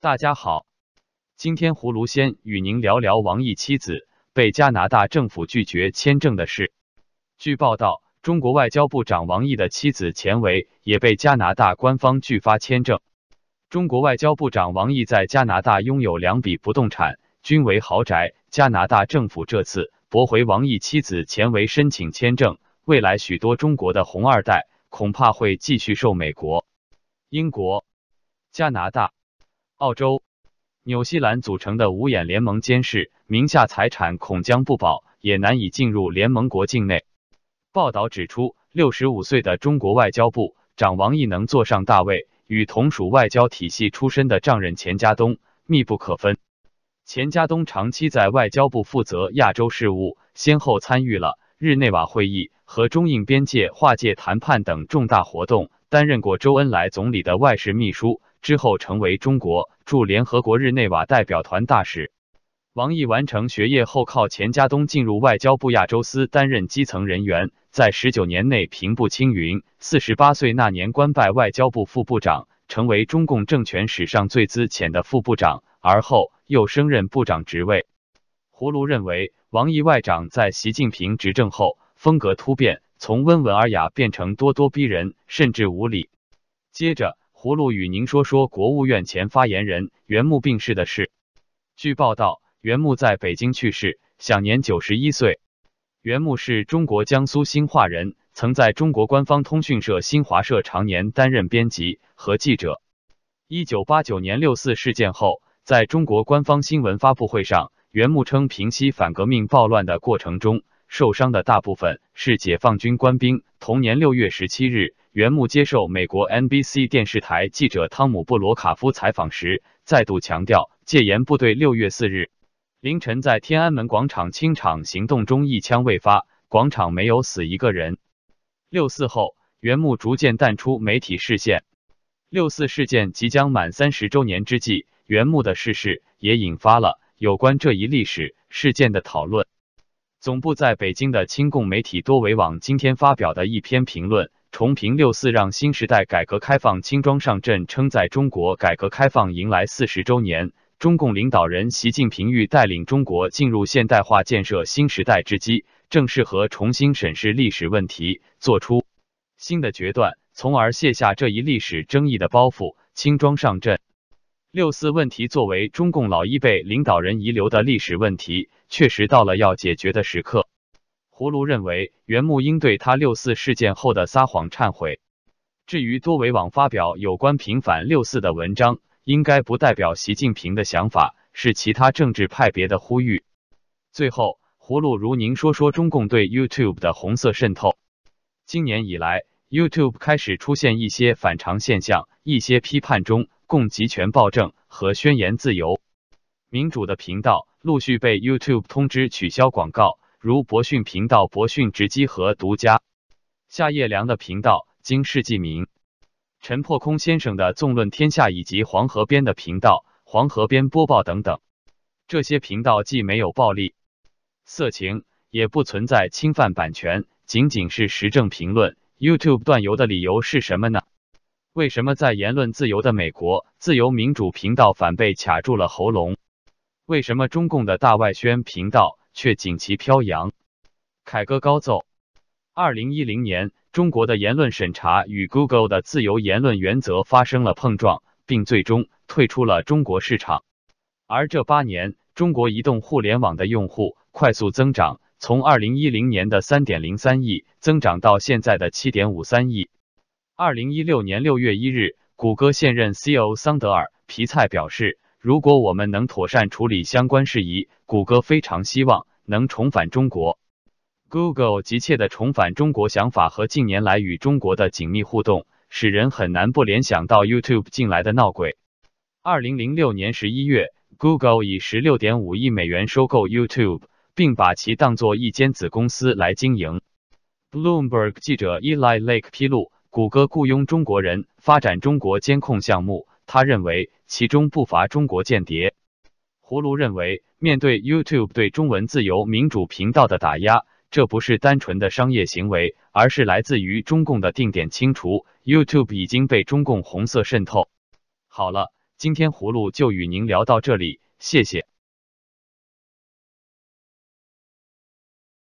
大家好，今天葫芦先与您聊聊王毅妻子被加拿大政府拒绝签证的事。据报道，中国外交部长王毅的妻子钱维也被加拿大官方拒发签证。中国外交部长王毅在加拿大拥有两笔不动产，均为豪宅。加拿大政府这次驳回王毅妻子钱维申请签证，未来许多中国的红二代恐怕会继续受美国、英国、加拿大。澳洲、纽西兰组成的五眼联盟监视名下财产恐将不保，也难以进入联盟国境内。报道指出，六十五岁的中国外交部长王毅能坐上大位，与同属外交体系出身的丈人钱家东密不可分。钱家东长期在外交部负责亚洲事务，先后参与了日内瓦会议和中印边界划界谈判等重大活动，担任过周恩来总理的外事秘书。之后成为中国驻联合国日内瓦代表团大使。王毅完成学业后，靠钱家东进入外交部亚洲司担任基层人员，在十九年内平步青云。四十八岁那年官拜外交部副部长，成为中共政权史上最资浅的副部长，而后又升任部长职位。胡卢认为，王毅外长在习近平执政后风格突变，从温文尔雅变成咄咄逼人，甚至无礼。接着。葫芦与您说说国务院前发言人袁牧病逝的事。据报道，袁牧在北京去世，享年九十一岁。袁牧是中国江苏兴化人，曾在中国官方通讯社新华社常年担任编辑和记者。一九八九年六四事件后，在中国官方新闻发布会上，袁牧称，平息反革命暴乱的过程中，受伤的大部分是解放军官兵。同年六月十七日。袁木接受美国 NBC 电视台记者汤姆布罗卡夫采访时，再度强调，戒严部队六月四日凌晨在天安门广场清场行动中一枪未发，广场没有死一个人。六四后，袁木逐渐淡出媒体视线。六四事件即将满三十周年之际，袁木的逝世也引发了有关这一历史事件的讨论。总部在北京的亲共媒体多维网今天发表的一篇评论。重评六四让新时代改革开放轻装上阵，称在中国改革开放迎来四十周年，中共领导人习近平欲带领中国进入现代化建设新时代之机，正适合重新审视历史问题，做出新的决断，从而卸下这一历史争议的包袱，轻装上阵。六四问题作为中共老一辈领导人遗留的历史问题，确实到了要解决的时刻。葫芦认为，袁木应对他六四事件后的撒谎忏悔。至于多维网发表有关平反六四的文章，应该不代表习近平的想法，是其他政治派别的呼吁。最后，葫芦如您说说中共对 YouTube 的红色渗透。今年以来，YouTube 开始出现一些反常现象，一些批判中共集权暴政和宣言自由民主的频道陆续被 YouTube 通知取消广告。如博讯频道、博讯直击和独家夏夜良的频道、经世纪名陈破空先生的纵论天下以及黄河边的频道、黄河边播报等等，这些频道既没有暴力、色情，也不存在侵犯版权，仅仅是时政评论。YouTube 断油的理由是什么呢？为什么在言论自由的美国，自由民主频道反被卡住了喉咙？为什么中共的大外宣频道？却锦旗飘扬，凯歌高奏。二零一零年，中国的言论审查与 Google 的自由言论原则发生了碰撞，并最终退出了中国市场。而这八年，中国移动互联网的用户快速增长，从二零一零年的三点零三亿增长到现在的七点五三亿。二零一六年六月一日，谷歌现任 CEO 桑德尔皮菜表示。如果我们能妥善处理相关事宜，谷歌非常希望能重返中国。Google 急切的重返中国想法和近年来与中国的紧密互动，使人很难不联想到 YouTube 近来的闹鬼。二零零六年十一月，Google 以十六点五亿美元收购 YouTube，并把其当作一间子公司来经营。Bloomberg 记者 Eli Lake 披露，谷歌雇佣中国人发展中国监控项目。他认为其中不乏中国间谍。葫芦认为，面对 YouTube 对中文自由民主频道的打压，这不是单纯的商业行为，而是来自于中共的定点清除。YouTube 已经被中共红色渗透。好了，今天葫芦就与您聊到这里，谢谢。